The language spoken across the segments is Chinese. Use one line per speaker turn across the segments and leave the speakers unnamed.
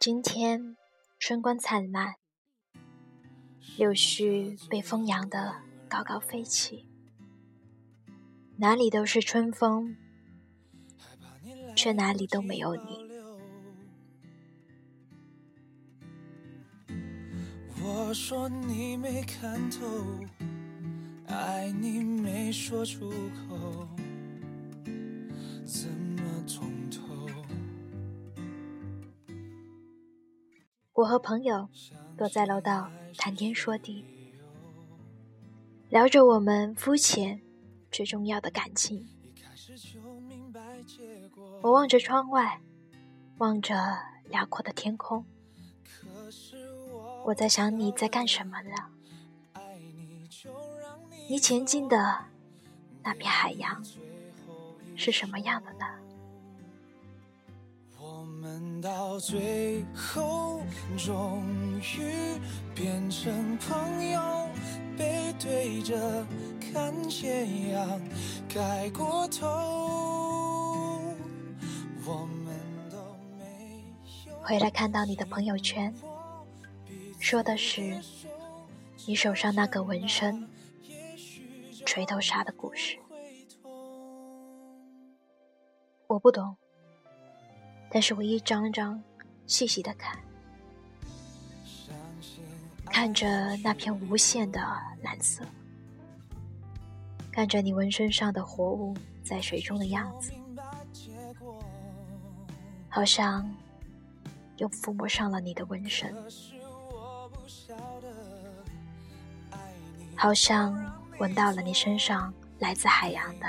今天春光灿烂，柳絮被风扬得高高飞起，哪里都是春风，却哪里都没有你。
我说你没看透，爱你没说出口，
我和朋友躲在楼道谈天说地，聊着我们肤浅却重要的感情。我望着窗外，望着辽阔的天空。我在想你在干什么呢？你前进的那片海洋是什么样的呢？
我们到最后终于变成朋友，背对着看斜阳盖过头。我们都没有
回来看到你的朋友圈，说的是你手上那个纹身锤头杀的故事。我不懂，但是我一张张细细的看，看着那片无限的蓝色，看着你纹身上的活物在水中的样子，好像又抚摸上了你的纹身，好像闻到了你身上来自海洋的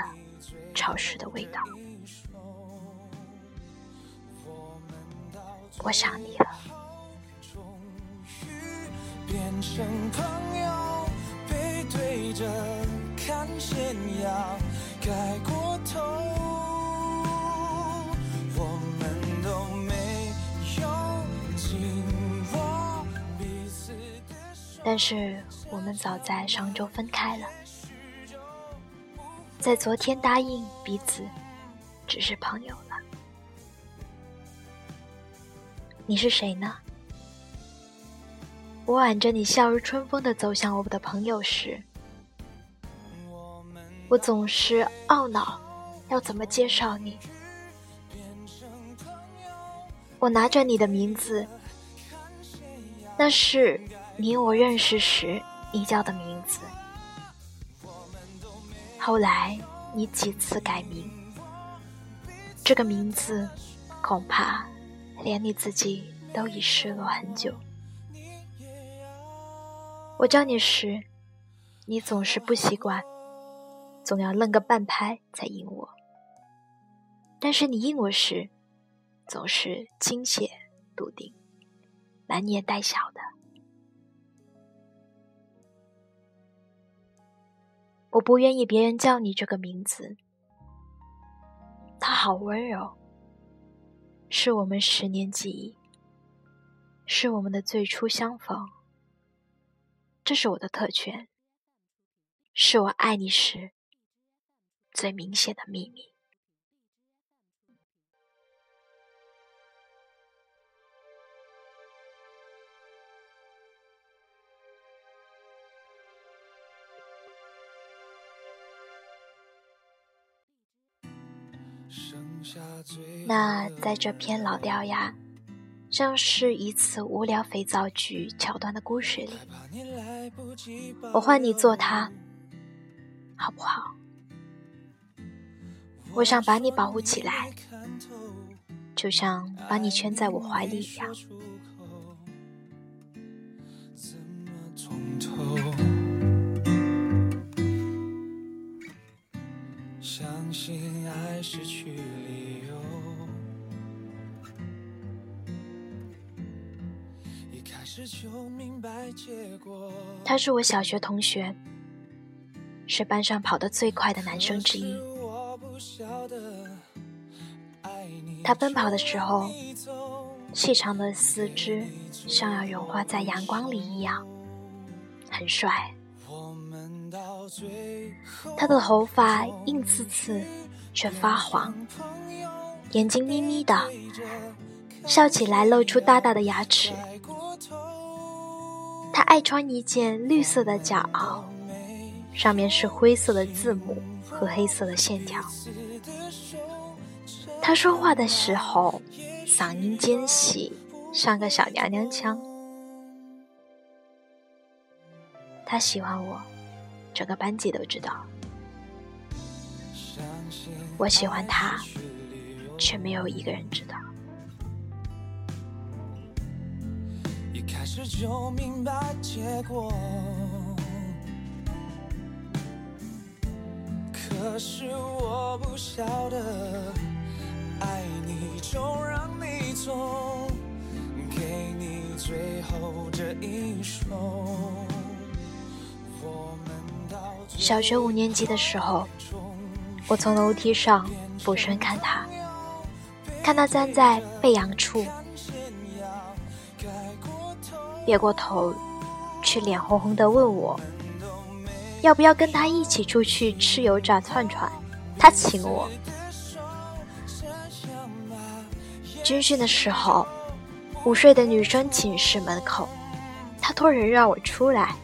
潮湿的味道。我想你了，
变成朋友，背对着看斜阳盖过头。我们都没有紧握彼此的手。
但是我们早在上周分开了，在昨天答应彼此只是朋友了。你是谁呢？我挽着你笑如春风的走向我的朋友时，我总是懊恼，要怎么介绍你？我拿着你的名字，那是你我认识时你叫的名字。后来你几次改名，这个名字恐怕。连你自己都已失落很久。我叫你时，你总是不习惯，总要愣个半拍才应我。但是你应我时，总是亲切笃定，满眼带笑的。我不愿意别人叫你这个名字，它好温柔。是我们十年记忆，是我们的最初相逢。这是我的特权，是我爱你时最明显的秘密。那在这篇老掉牙，像是一次无聊肥皂剧桥段的故事里，我换你做他，好不好？我想把你保护起来，就像把你圈在我怀里一样。相信爱失去他是我小学同学，是班上跑得最快的男生之一。他奔跑的时候，细长的四肢像要融化在阳光里一样，很帅。他的头发硬刺刺，却发黄，眼睛眯眯的，笑起来露出大大的牙齿。他爱穿一件绿色的夹袄，上面是灰色的字母和黑色的线条。他说话的时候，嗓音尖细，像个小娘娘腔。他喜欢我，整个班级都知道。我喜欢他，却没有一个人知道。开始就明白结果，可是我不晓得，爱你就让你走，给你最后这一首。小学五年级的时候，我从楼梯上俯身看他，看他站在背阳处，别过头，却脸红红的问我，要不要跟他一起出去吃油炸串串？他请我。军训的时候，午睡的女生寝室门口，他托人让我出来。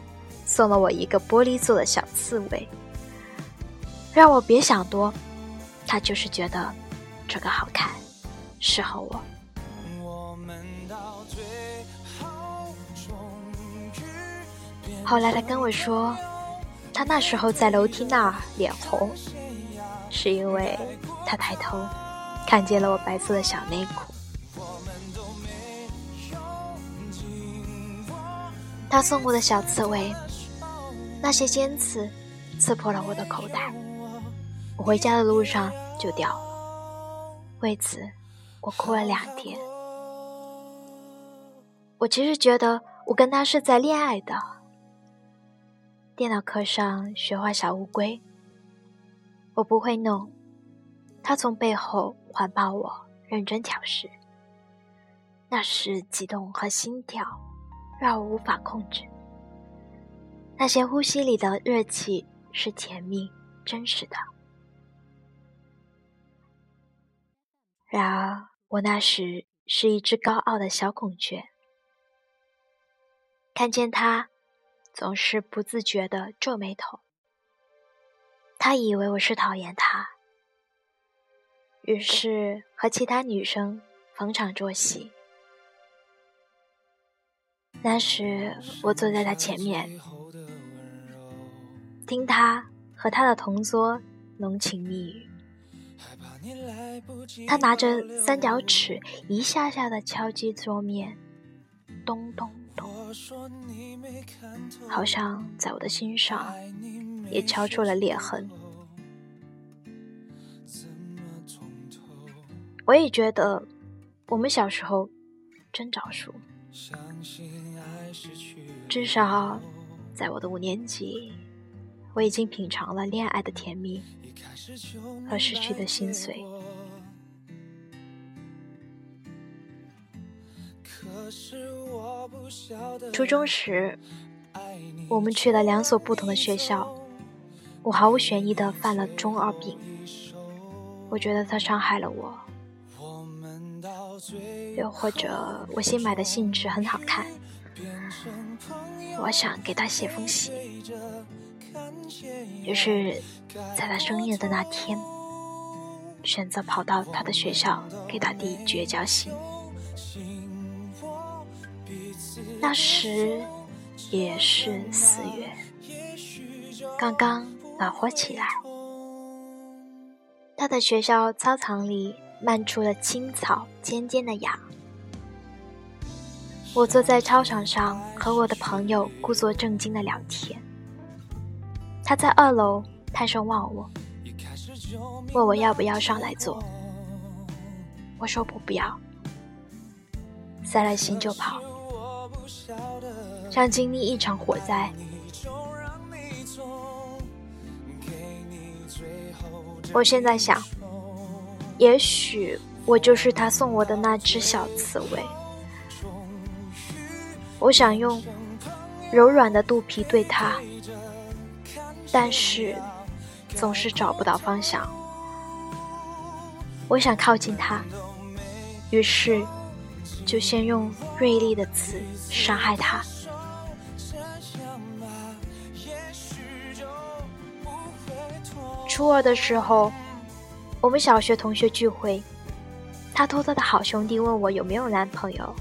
送了我一个玻璃做的小刺猬，让我别想多，他就是觉得这个好看，适合我。后来他跟我说，他那时候在楼梯那儿脸红，是因为他抬头看见了我白色的小内裤。他送我的小刺猬。那些尖刺刺破了我的口袋，我回家的路上就掉了。为此，我哭了两天。我其实觉得我跟他是在恋爱的。电脑课上学画小乌龟，我不会弄，他从背后环抱我，认真调试。那时激动和心跳让我无法控制。那些呼吸里的热气是甜蜜、真实的。然而，我那时是一只高傲的小孔雀，看见他，总是不自觉的皱眉头。他以为我是讨厌他，于是和其他女生逢场作戏。那时，我坐在他前面。听他和他的同桌浓情蜜语，他拿着三角尺一下下的敲击桌面，咚咚咚，好像在我的心上也敲出了裂痕。我也觉得我们小时候真早熟，至少在我的五年级。我已经品尝了恋爱的甜蜜和失去的心碎。初中时，我们去了两所不同的学校，我毫无悬疑的犯了中二病。我觉得他伤害了我，又或者我新买的信纸很好看，我想给他写封信。于是，在他生日的那天，选择跑到他的学校给他递绝交信。那时也是四月，刚刚暖和起来。他的学校操场里漫出了青草尖尖的芽。我坐在操场上和我的朋友故作正经的聊天。他在二楼探身望我，问我要不要上来坐。我说不不要，塞了信就跑，像经历一场火灾。我现在想，也许我就是他送我的那只小刺猬。我想用柔软的肚皮对他。但是，总是找不到方向。我想靠近他，于是就先用锐利的刺伤害他。初二的时候，我们小学同学聚会，他托他的好兄弟问我有没有男朋友，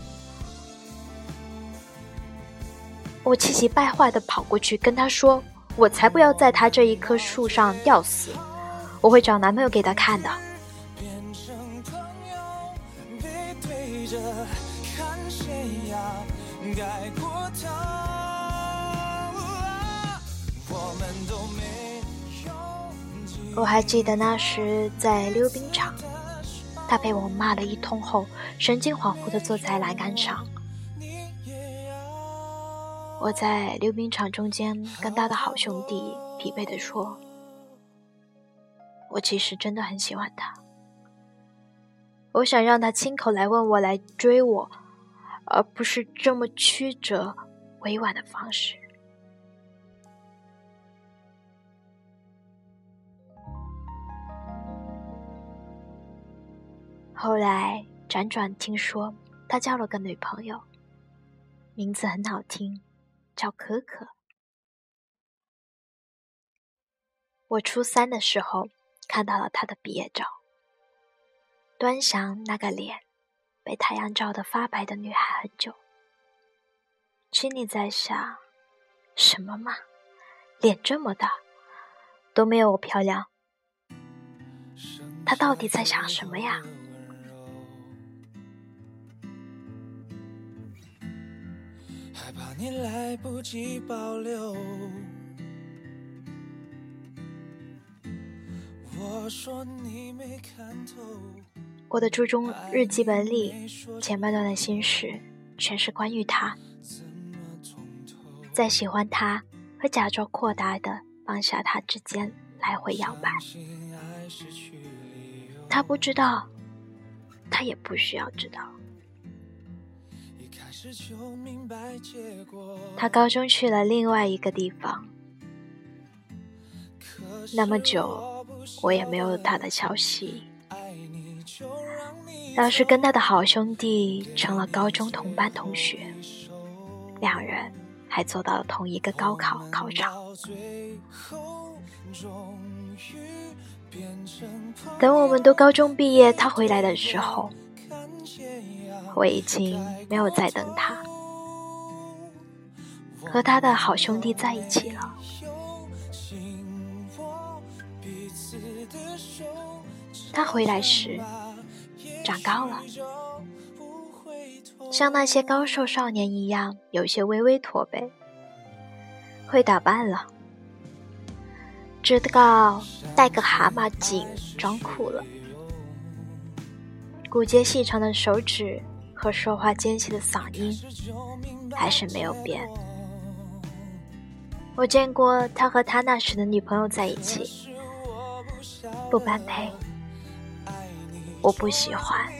我气急败坏的跑过去跟他说：“我才不要在他这一棵树上吊死，我会找男朋友给他看的。”我还记得那时在溜冰场，他被我骂了一通后，神经恍惚地坐在栏杆上。我在溜冰场中间跟他的好兄弟疲惫地说：“我其实真的很喜欢他，我想让他亲口来问我来追我，而不是这么曲折委婉的方式。”后来辗转听说，他交了个女朋友，名字很好听，叫可可。我初三的时候看到了他的毕业照，端详那个脸，被太阳照得发白的女孩很久，心里在想：什么嘛，脸这么大，都没有我漂亮。他到底在想什么呀？你来不及保留。我说你没看透。我的初中日记本里前半段的心事，全是关于他。在喜欢他和假装扩大的放下他之间来回摇摆。他不知道，他也不需要知道。他高中去了另外一个地方，那么久，我也没有他的消息。当时跟他的好兄弟成了高中同班同学，两人还走到了同一个高考考场。等我们都高中毕业，他回来的时候。我已经没有再等他，和他的好兄弟在一起了。他回来时长高了，像那些高瘦少年一样，有些微微驼背，会打扮了，知道戴个蛤蟆镜装酷了，骨节细长的手指。和说话尖细的嗓音还是没有变。我见过他和他那时的女朋友在一起，不般配，我不喜欢。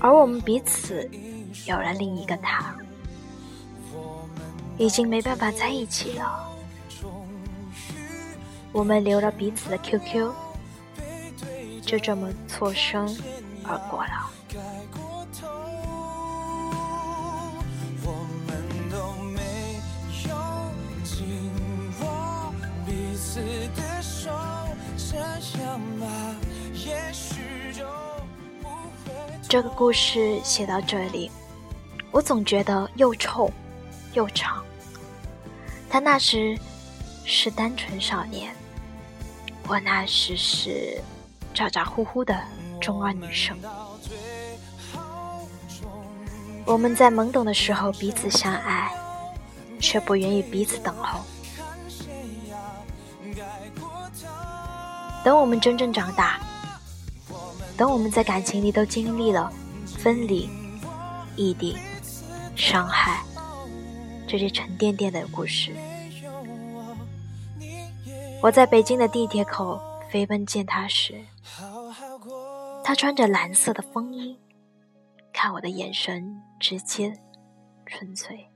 而我们彼此有了另一个他，已经没办法在一起了。我们留了彼此的 QQ，就这么错身。而过了。这个故事写到这里，我总觉得又臭又长。他那时是单纯少年，我那时是咋咋呼呼的。中二女生，我们在懵懂的时候彼此相爱，却不愿意彼此等候。等我们真正长大，等我们在感情里都经历了分离、异地、伤害这些沉甸甸的故事，我在北京的地铁口飞奔见他时。他穿着蓝色的风衣，看我的眼神直接、纯粹。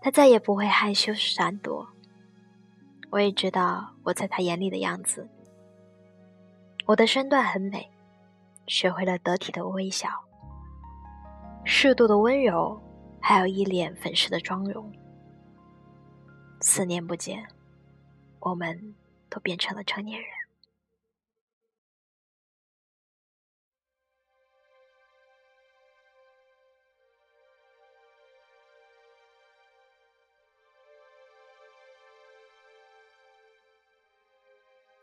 他再也不会害羞闪躲。我也知道我在他眼里的样子。我的身段很美，学会了得体的微笑，适度的温柔，还有一脸粉饰的妆容。四年不见，我们都变成了成年人。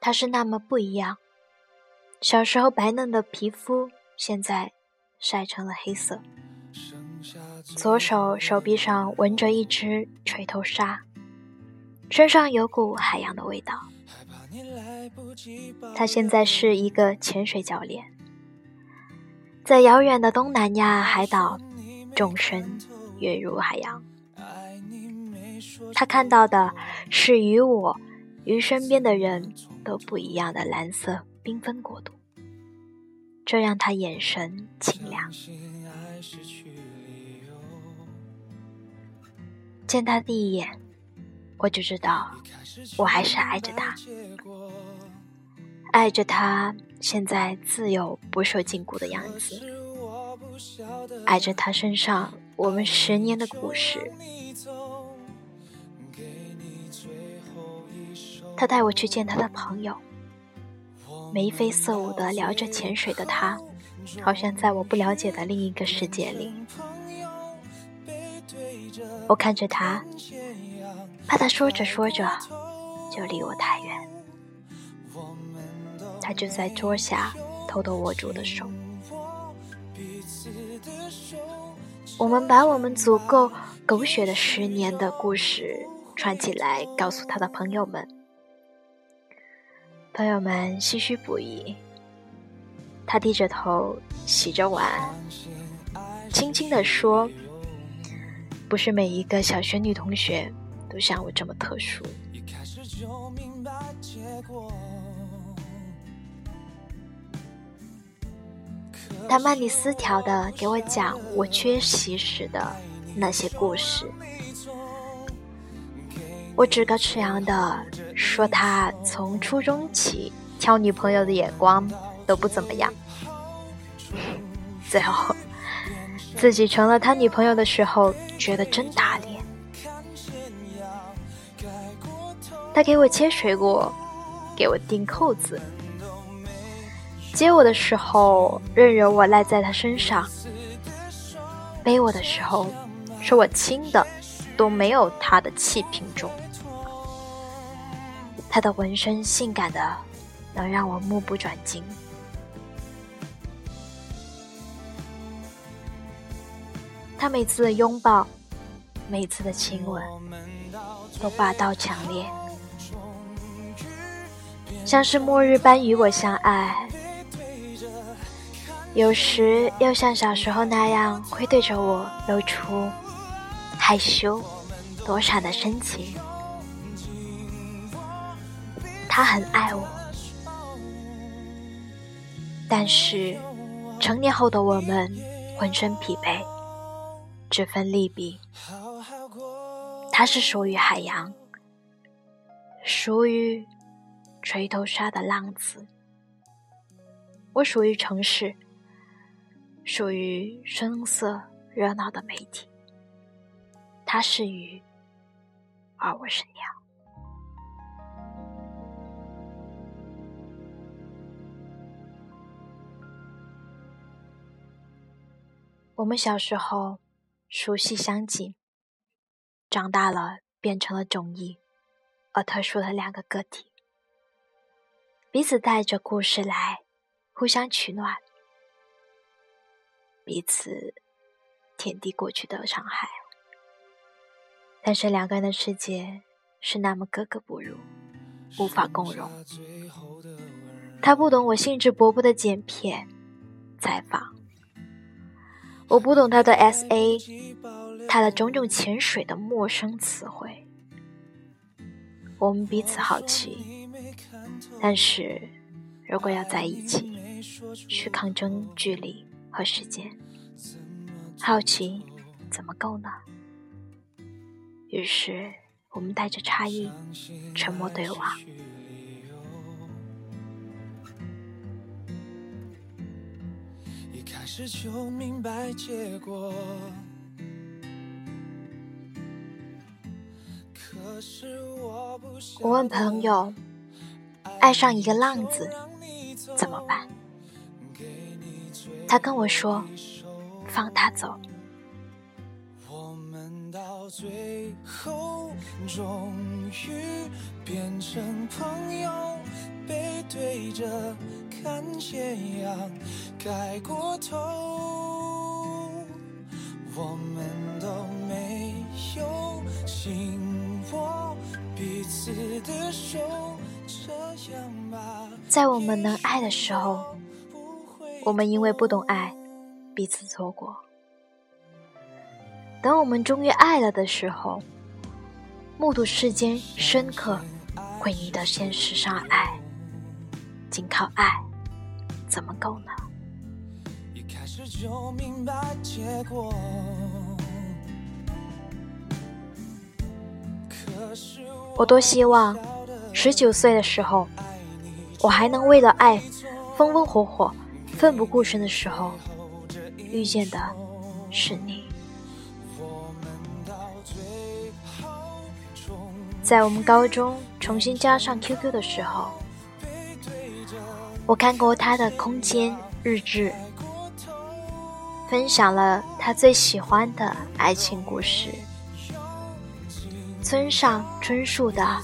他是那么不一样。小时候白嫩的皮肤，现在晒成了黑色。左手手臂上纹着一只锤头鲨，身上有股海洋的味道。他现在是一个潜水教练，在遥远的东南亚海岛，纵身跃入海洋。他看到的是与我、与身边的人都不一样的蓝色缤纷国度。这让他眼神清凉。见他第一眼，我就知道，我还是爱着他，爱着他现在自由不受禁锢的样子，爱着他身上我们十年的故事。他带我去见他的朋友。眉飞色舞的聊着潜水的他，好像在我不了解的另一个世界里。我看着他，怕他说着说着就离我太远。他就在桌下偷偷握住的手。我们把我们足够狗血的十年的故事串起来，告诉他的朋友们。朋友们唏嘘不已。他低着头洗着碗，轻轻地说：“不是每一个小学女同学都像我这么特殊。”他慢里斯条的给我讲我缺席时的那些故事。我趾高气扬的说：“他从初中起挑女朋友的眼光都不怎么样。”最后，自己成了他女朋友的时候，觉得真打脸。他给我切水果，给我钉扣子，接我的时候任由我赖在他身上，背我的时候说我轻的都没有他的气瓶重。他的纹身性感的，能让我目不转睛。他每次的拥抱，每次的亲吻，都霸道强烈，像是末日般与我相爱。有时又像小时候那样，会对着我露出害羞、躲闪的深情。他很爱我，但是成年后的我们浑身疲惫，只分利弊。他是属于海洋，属于垂头鲨的浪子；我属于城市，属于声色热闹的媒体。他是鱼，而我是鸟。我们小时候熟悉相近，长大了变成了迥异而特殊的两个个体，彼此带着故事来互相取暖，彼此填递过去的伤害。但是两个人的世界是那么格格不入，无法共融。他不懂我兴致勃勃的剪片采访。我不懂他的 S A，他的种种潜水的陌生词汇。我们彼此好奇，但是如果要在一起，去抗争距离和时间，好奇怎么够呢？于是我们带着差异，沉默对望。
始就明白结果。可是我不
我问朋友，爱上一个浪子怎么办？他跟我说，放他走。
我们到最后终于变成朋友，背对着看斜阳盖过头，我们都没有紧握彼此的手，这样吧。
在我们能爱的时候，我们因为不懂爱，彼此错过。等我们终于爱了的时候，目睹世间深刻诡异的现实上爱，仅靠爱怎么够呢？
一开始就明白结果。
我多希望十九岁的时候，我还能为了爱风风火火、奋不顾身的时候，遇见的是你。在我们高中重新加上 QQ 的时候，我看过他的空间日志，分享了他最喜欢的爱情故事。村上春树的《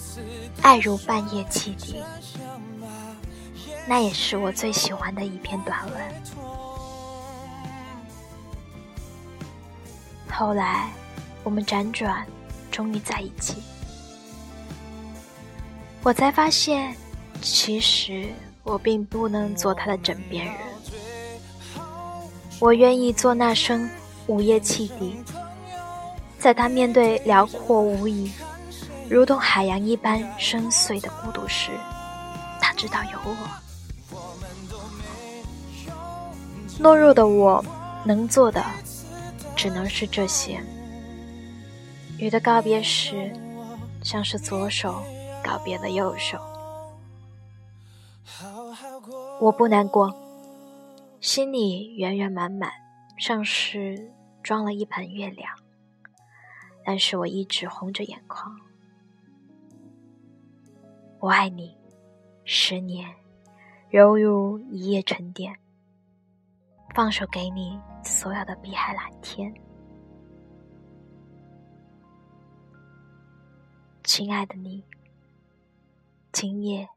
爱如半夜汽笛》，那也是我最喜欢的一篇短文。后来，我们辗转，终于在一起。我才发现，其实我并不能做他的枕边人。我愿意做那声午夜汽笛，在他面对辽阔无垠、如同海洋一般深邃的孤独时，他知道有我。懦弱的我，能做的只能是这些。与他告别时，像是左手。告别了右手，我不难过，心里圆圆满满，像是装了一盆月亮。但是我一直红着眼眶。我爱你，十年，犹如一夜沉淀。放手给你所有的碧海蓝天，亲爱的你。今夜，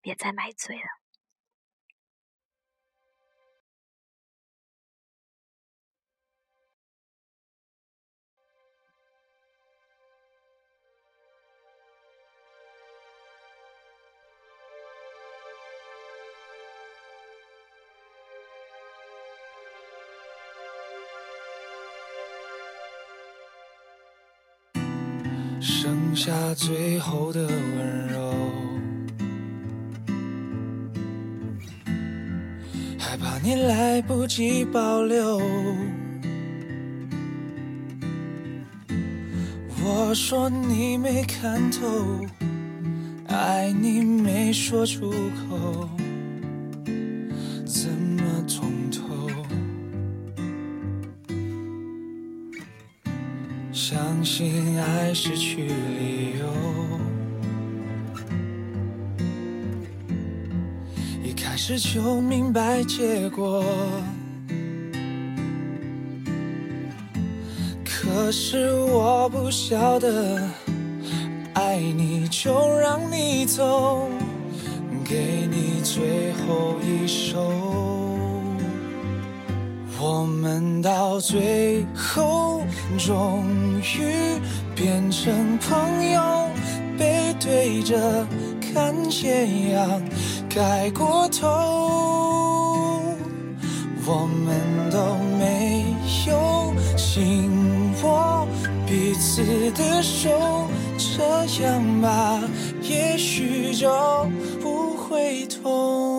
别再买醉了。
下最后的温柔，害怕你来不及保留。我说你没看透，爱你没说出口。相信爱失去理由，一开始就明白结果。可是我不晓得，爱你就让你走，给你最后一首。我们到最后终于变成朋友，背对着看斜阳盖过头，我们都没有紧握彼此的手，这样吧，也许就不会痛。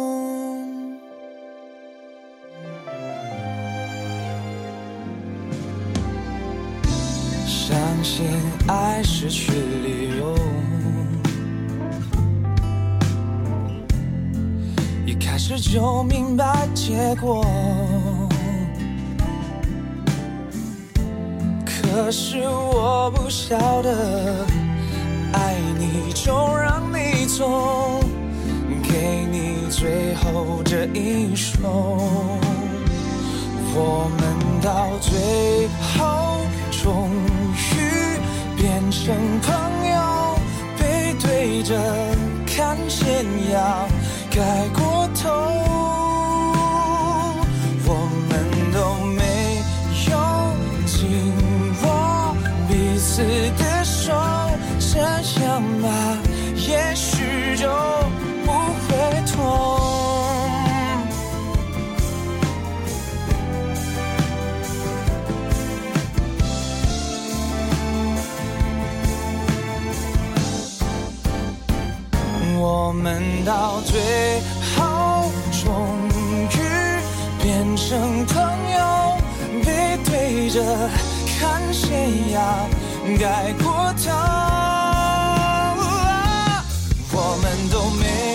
爱失去理由。一开始就明白结果，可是我不晓得，爱你就让你走，给你最后这一手。我们到最后终于。变成朋友，背对着看斜阳盖过头。我们都没有紧握彼此的手，这样吧，也许就我们到最后终于变成朋友，背对着看斜阳。盖过头，我们都没